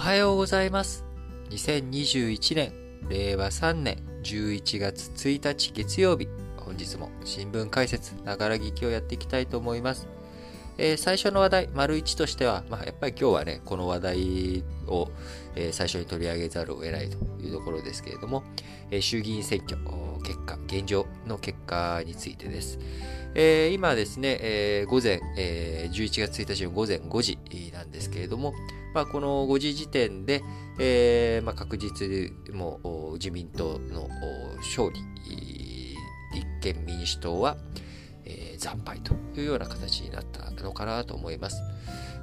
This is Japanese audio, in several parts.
はようございます。2021年、令和3年11月1日月曜日、本日も新聞解説、ながら聞きをやっていきたいと思います。えー、最初の話題、丸1としては、まあ、やっぱり今日はね、この話題を、えー、最初に取り上げざるを得ないというところですけれども、えー、衆議院選挙結果、現状の結果についてです。えー、今ですね、えー、午前、えー、11月1日の午前5時なんですけれども、まあ、この5時時点で、えーまあ、確実にも自民党の勝利、立憲民主党は、惨敗というような形になったのかなと思います。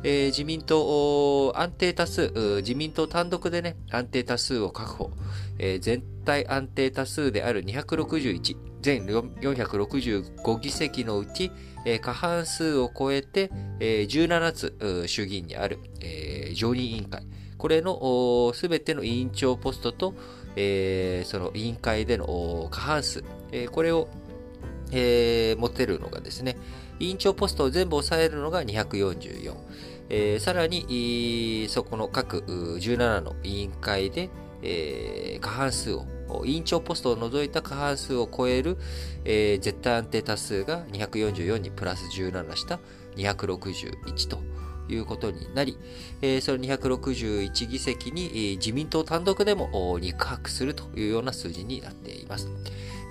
えー、自民党安定多数、自民党単独でね、安定多数を確保、えー、全体安定多数である261、全465議席のうち、えー、過半数を超えて、えー、17つ衆議院にある、えー、常任委員会、これのすべての委員長ポストと、えー、その委員会での過半数、えー、これを、えー、持てるのがですね、委員長ポストを全部抑えるのが244。えー、さらに、そこの各17の委員会で、えー、過半数を、委員長ポストを除いた過半数を超える、えー、絶対安定多数が244にプラス17した261ということになり、えー、その261議席に、自民党単独でも肉薄するというような数字になっています。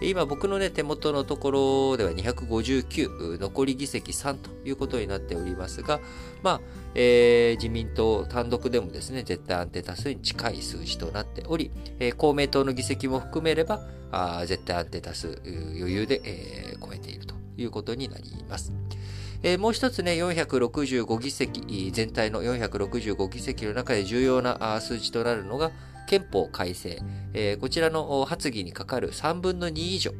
今僕のね、手元のところでは259、残り議席3ということになっておりますが、まあ、えー、自民党単独でもですね、絶対安定多数に近い数字となっており、えー、公明党の議席も含めれば、あ絶対安定多数余裕で、えー、超えているということになります。えー、もう一つね、465議席、全体の465議席の中で重要な数字となるのが、憲法改正、えー、こちらの発議にかかる3分の2以上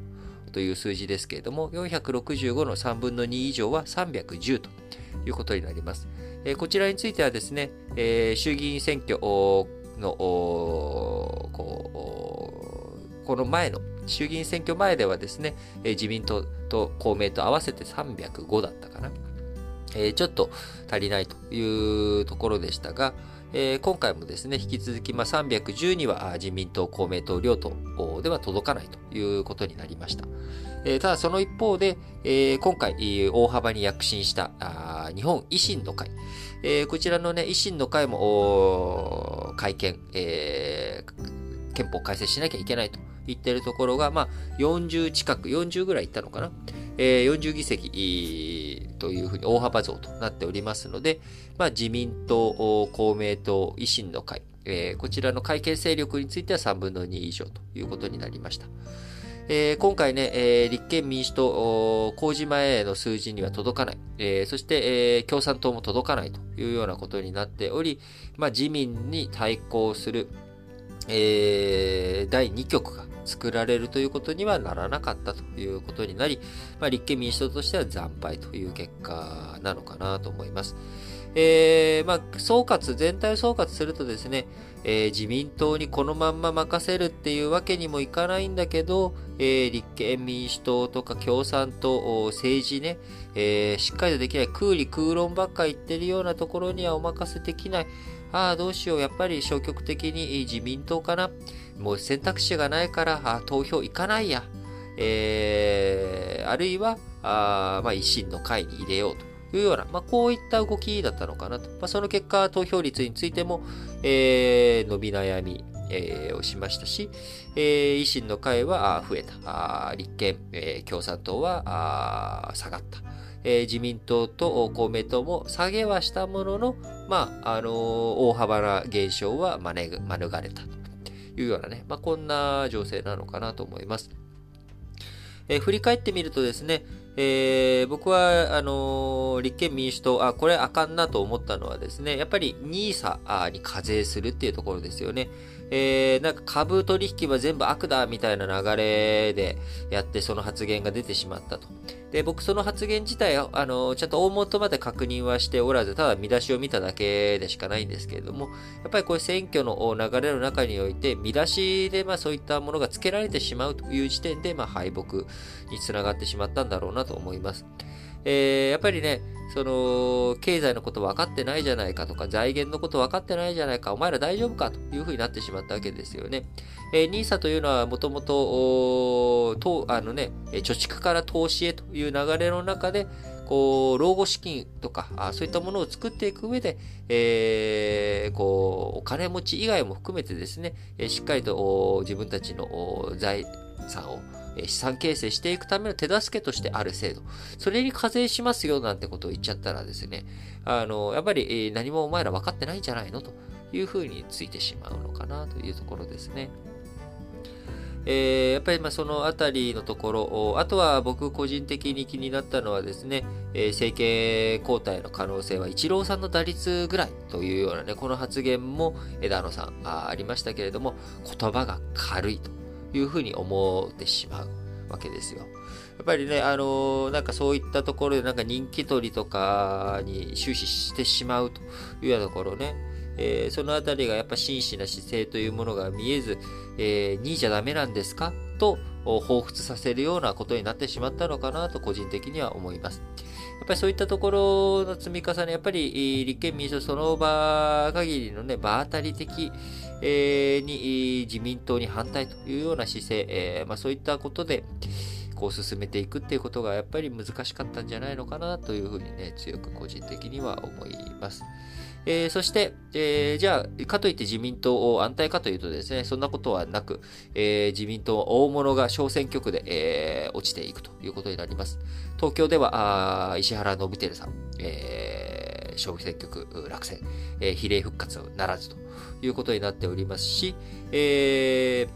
という数字ですけれども、465の3分の2以上は310ということになります。えー、こちらについてはですね、えー、衆議院選挙のこの前の衆議院選挙前ではですね、え自民党と公明と合わせて305だったかな。えちょっと足りないというところでしたが、えー、今回もですね、引き続き、まあ、310には自民党、公明党、両党では届かないということになりました。えー、ただその一方で、えー、今回大幅に躍進したあ日本維新の会、えー、こちらのね、維新の会も会見、えー、憲法改正しなきゃいけないと言ってるところが、まあ、40近く、40ぐらいいったのかな？えー、40議席というふうに大幅増となっておりますので、まあ、自民党、公明党、維新の会、えー、こちらの会見勢力については3分の2以上ということになりました。えー、今回ね、えー、立憲民主党、公示前の数字には届かない、えー、そして、え共産党も届かないというようなことになっており、まあ、自民に対抗する、え第2局が作られるということにはならなかったということになり、まあ、立憲民主党としては惨敗という結果なのかなと思います。えー、まあ、総括、全体を総括するとですね、えー、自民党にこのまんま任せるっていうわけにもいかないんだけど、えー、立憲民主党とか共産党、政治ね、えー、しっかりとできない、空理空論ばっか言ってるようなところにはお任せできない。ああ、どうしよう、やっぱり消極的に自民党かな。もう選択肢がないから、あ投票行かないや。えー、あるいは、あまあ、維新の会に入れようというような、まあ、こういった動きだったのかなと。まあ、その結果、投票率についても、えー、伸び悩み、えー、をしましたし、えー、維新の会は増えた。立憲、えー、共産党は下がった。えー、自民党と公明党も下げはしたものの、まあ、あのー、大幅な減少は免れたというようなね、まあ、こんな情勢なのかなと思います。えー、振り返ってみるとですね、えー、僕は、あのー、立憲民主党、あ、これあかんなと思ったのはですね、やっぱり NISA に課税するっていうところですよね。えー、なんか株取引は全部悪だみたいな流れでやってその発言が出てしまったと。で、僕その発言自体、あの、ちゃんと大元まで確認はしておらず、ただ見出しを見ただけでしかないんですけれども、やっぱりこういう選挙の流れの中において、見出しでまあそういったものが付けられてしまうという時点で、まあ敗北につながってしまったんだろうなと思います。えー、やっぱりね、その、経済のこと分かってないじゃないかとか、財源のこと分かってないじゃないか、お前ら大丈夫かというふうになってしまったわけですよね。えー、NISA というのはもともと、あのね、貯蓄から投資へという流れの中で、こう、老後資金とか、あそういったものを作っていく上で、えー、こう、お金持ち以外も含めてですね、しっかりと自分たちの財産を資産形成していくための手助けとしてある制度。それに課税しますよなんてことを言っちゃったらですね、あの、やっぱり何もお前ら分かってないんじゃないの？というふうについてしまうのかなというところですね。えー、やっぱりまそのあたりのところ、あとは僕個人的に気になったのはですね、えー、政権交代の可能性は一郎さんの打率ぐらいというようなね、この発言も枝野さんありましたけれども、言葉が軽いというふうに思ってしまうわけですよ。やっぱりね、あのー、なんかそういったところでなんか人気取りとかに終始してしまうというようなところね、えー、そのあたりがやっぱ真摯な姿勢というものが見えず、えー、2位じゃダメなんですか？と、彷彿させるようなことになってしまったのかなと個人的には思います。やっぱりそういったところの積み重ね、やっぱり立憲民主党その場限りのね、場当たり的、え、に自民党に反対というような姿勢、え、まあ、そういったことで、こう進めていくっていうことがやっぱり難しかったんじゃないのかなというふうにね、強く個人的には思います。えー、そして、えー、じゃあ、かといって自民党を安泰かというとですね、そんなことはなく、えー、自民党大物が小選挙区で、え落ちていくということになります。東京では、あ石原伸晃さん、え小選挙区落選、え比例復活ならずということになっておりますし、え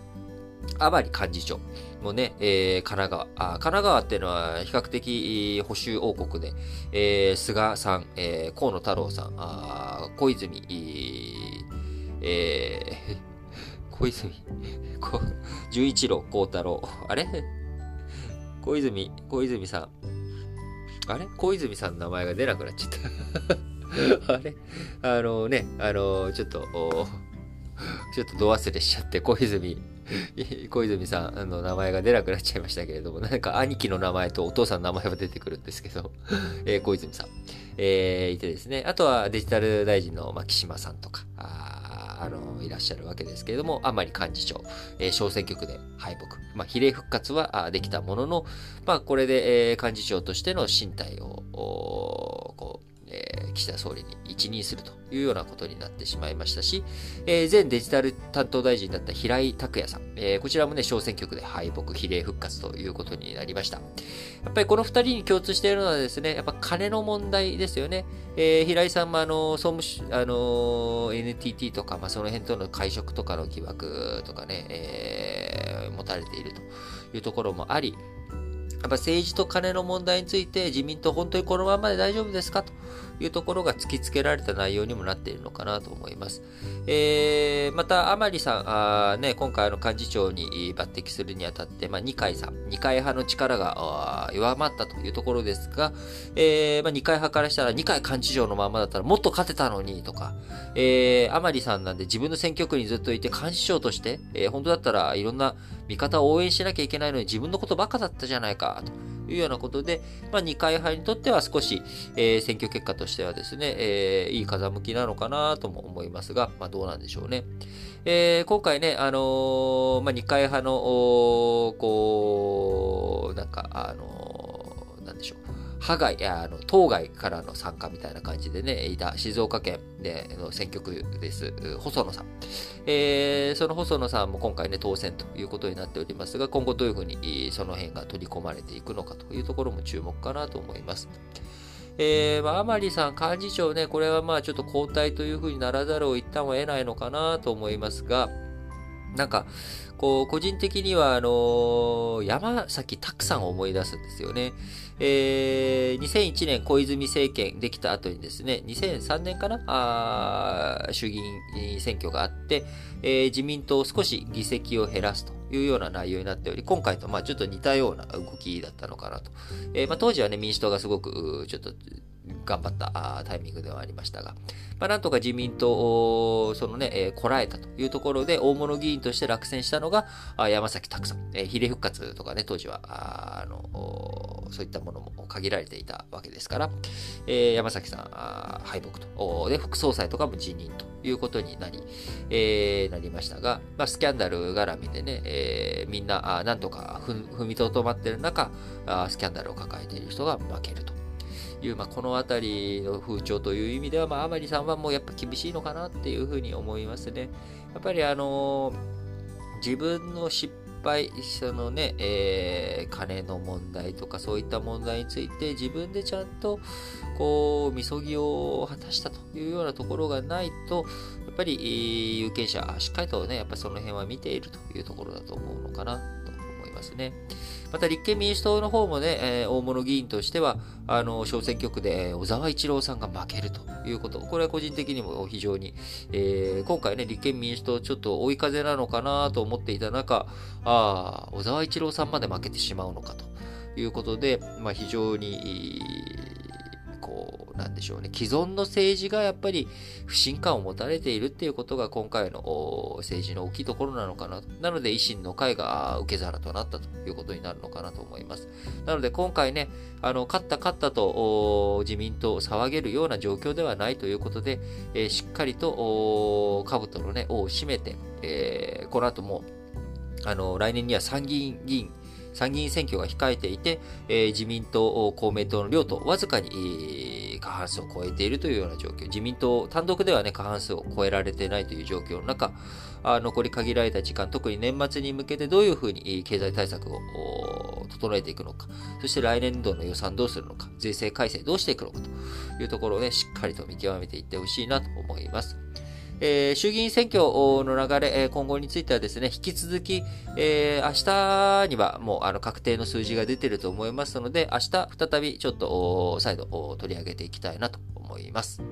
甘利幹事長、もね、えー、神奈川あ。神奈川っていうのは比較的保守王国で、えー、菅さん、えー、河野太郎さん、あ小泉、えー、小泉、十一郎幸太郎、あれ？小泉、小泉さん。あれ？小泉さんの名前が出なくなっちゃった。あれ？あのね、あの、ちょっと、ちょっと度忘れしちゃって、小泉、小泉さんの名前が出なくなっちゃいましたけれども、なんか兄貴の名前とお父さんの名前は出てくるんですけど、えー、小泉さん、えー、いてですね、あとはデジタル大臣の牧島さんとか、あの、いらっしゃるわけですけれども、甘利幹事長、えー、小選挙区で敗北。まあ、比例復活はできたものの、まあ、これで、えー、幹事長としての身体を、岸田総理に一任するというようなことになってしまいましたし、えー、前デジタル担当大臣だった平井拓也さん、えー、こちらもね、小選挙区で敗北、比例復活ということになりました。やっぱりこの二人に共通しているのはですね、やっぱ金の問題ですよね。えー、平井さんもあの、総務省、あの、NTT とか、まあ、その辺との会食とかの疑惑とかね、えー、持たれているというところもあり、やっぱ政治と金の問題について自民党本当にこのままで大丈夫ですかというところが突きつけられた内容にもなっているのかなと思います。えー、また、甘利さん、あね、今回の幹事長に抜擢するにあたって、まあ、二階さん、二階派の力が弱まったというところですが、えー、まあ、二階派からしたら二階幹事長のままだったらもっと勝てたのにとか、えー、甘利さんなんで自分の選挙区にずっといて幹事長として、えー、本当だったらいろんな味方を応援しなきゃいけないのに自分のことばっかだったじゃないか、というようなことで、まあ、二階派にとっては少し、えー、選挙結果としてはですね、えー、いい風向きなのかなとも思いますが、まあ、どうなんでしょうね。えー、今回ね、あのー、まあ、二階派の、こう、なんか、あのー、派外、あの、当該からの参加みたいな感じでね、いた静岡県での選挙区です。細野さん。えー、その細野さんも今回ね、当選ということになっておりますが、今後どういうふうにその辺が取り込まれていくのかというところも注目かなと思います。えー、まあ、甘利さん、幹事長ね、これはまあちょっと交代というふうにならざるを一旦は得ないのかなと思いますが、なんか、こう、個人的には、あのー、山崎拓さんを思い出すんですよね。えー、2001年小泉政権できた後にですね、2003年かなあ衆議院選挙があって、えー、自民党を少し議席を減らすというような内容になっており、今回とまあちょっと似たような動きだったのかなと。えー、まあ、当時はね、民主党がすごく、ちょっと頑張ったタイミングではありましたが、まあ、なんとか自民党、そのね、えー、こらえたというところで、大物議員として落選したのが、山崎拓さん、えー、比例復活とかね、当時は、あの、そういったものも限られていたわけですから、えー、山崎さん敗北と、で、副総裁とかも辞任ということになり、えー、なりましたが、まあ、スキャンダル絡みでね、えー、みんな、なんとか踏みとどまっている中、スキャンダルを抱えている人が負けると。いう、まあ、この辺りの風潮という意味では、まあ、甘利さんはもうやっぱ厳しいのかなっていうふうに思いますね。やっぱりあの、自分の失敗、そのね、えー、金の問題とかそういった問題について自分でちゃんと、こう、みそぎを果たしたというようなところがないと、やっぱり有権者、しっかりとね、やっぱその辺は見ているというところだと思うのかなとますね。また立憲民主党の方もね、えー、大物議員としては、あの、小選挙区で小沢一郎さんが負けるということ。これは個人的にも非常に、えー、今回ね、立憲民主党ちょっと追い風なのかなと思っていた中、ああ、小沢一郎さんまで負けてしまうのかということで、まあ非常に、なんでしょうね、既存の政治がやっぱり不信感を持たれているっていうことが今回の政治の大きいところなのかな。なので維新の会が受け皿となったということになるのかなと思います。なので今回ね、あの、勝った勝ったと自民党を騒げるような状況ではないということで、えー、しっかりと兜のね、尾を締めて、えー、この後もあの、来年には参議院議員参議院選挙が控えていて、えー、自民党、公明党の両党、わずかに、えー、半数を超えているというような状況。自民党単独ではね、過半数を超えられていないという状況の中、あ残り限られた時間、特に年末に向けてどういうふうに経済対策を整えていくのか、そして来年度の予算どうするのか、税制改正どうしていくのかというところをね、しっかりと見極めていってほしいなと思います。えー、衆議院選挙の流れ、今後についてはですね、引き続き、えー、明日にはもうあの確定の数字が出てると思いますので、明日再びちょっと再度取り上げていきたいなと思います。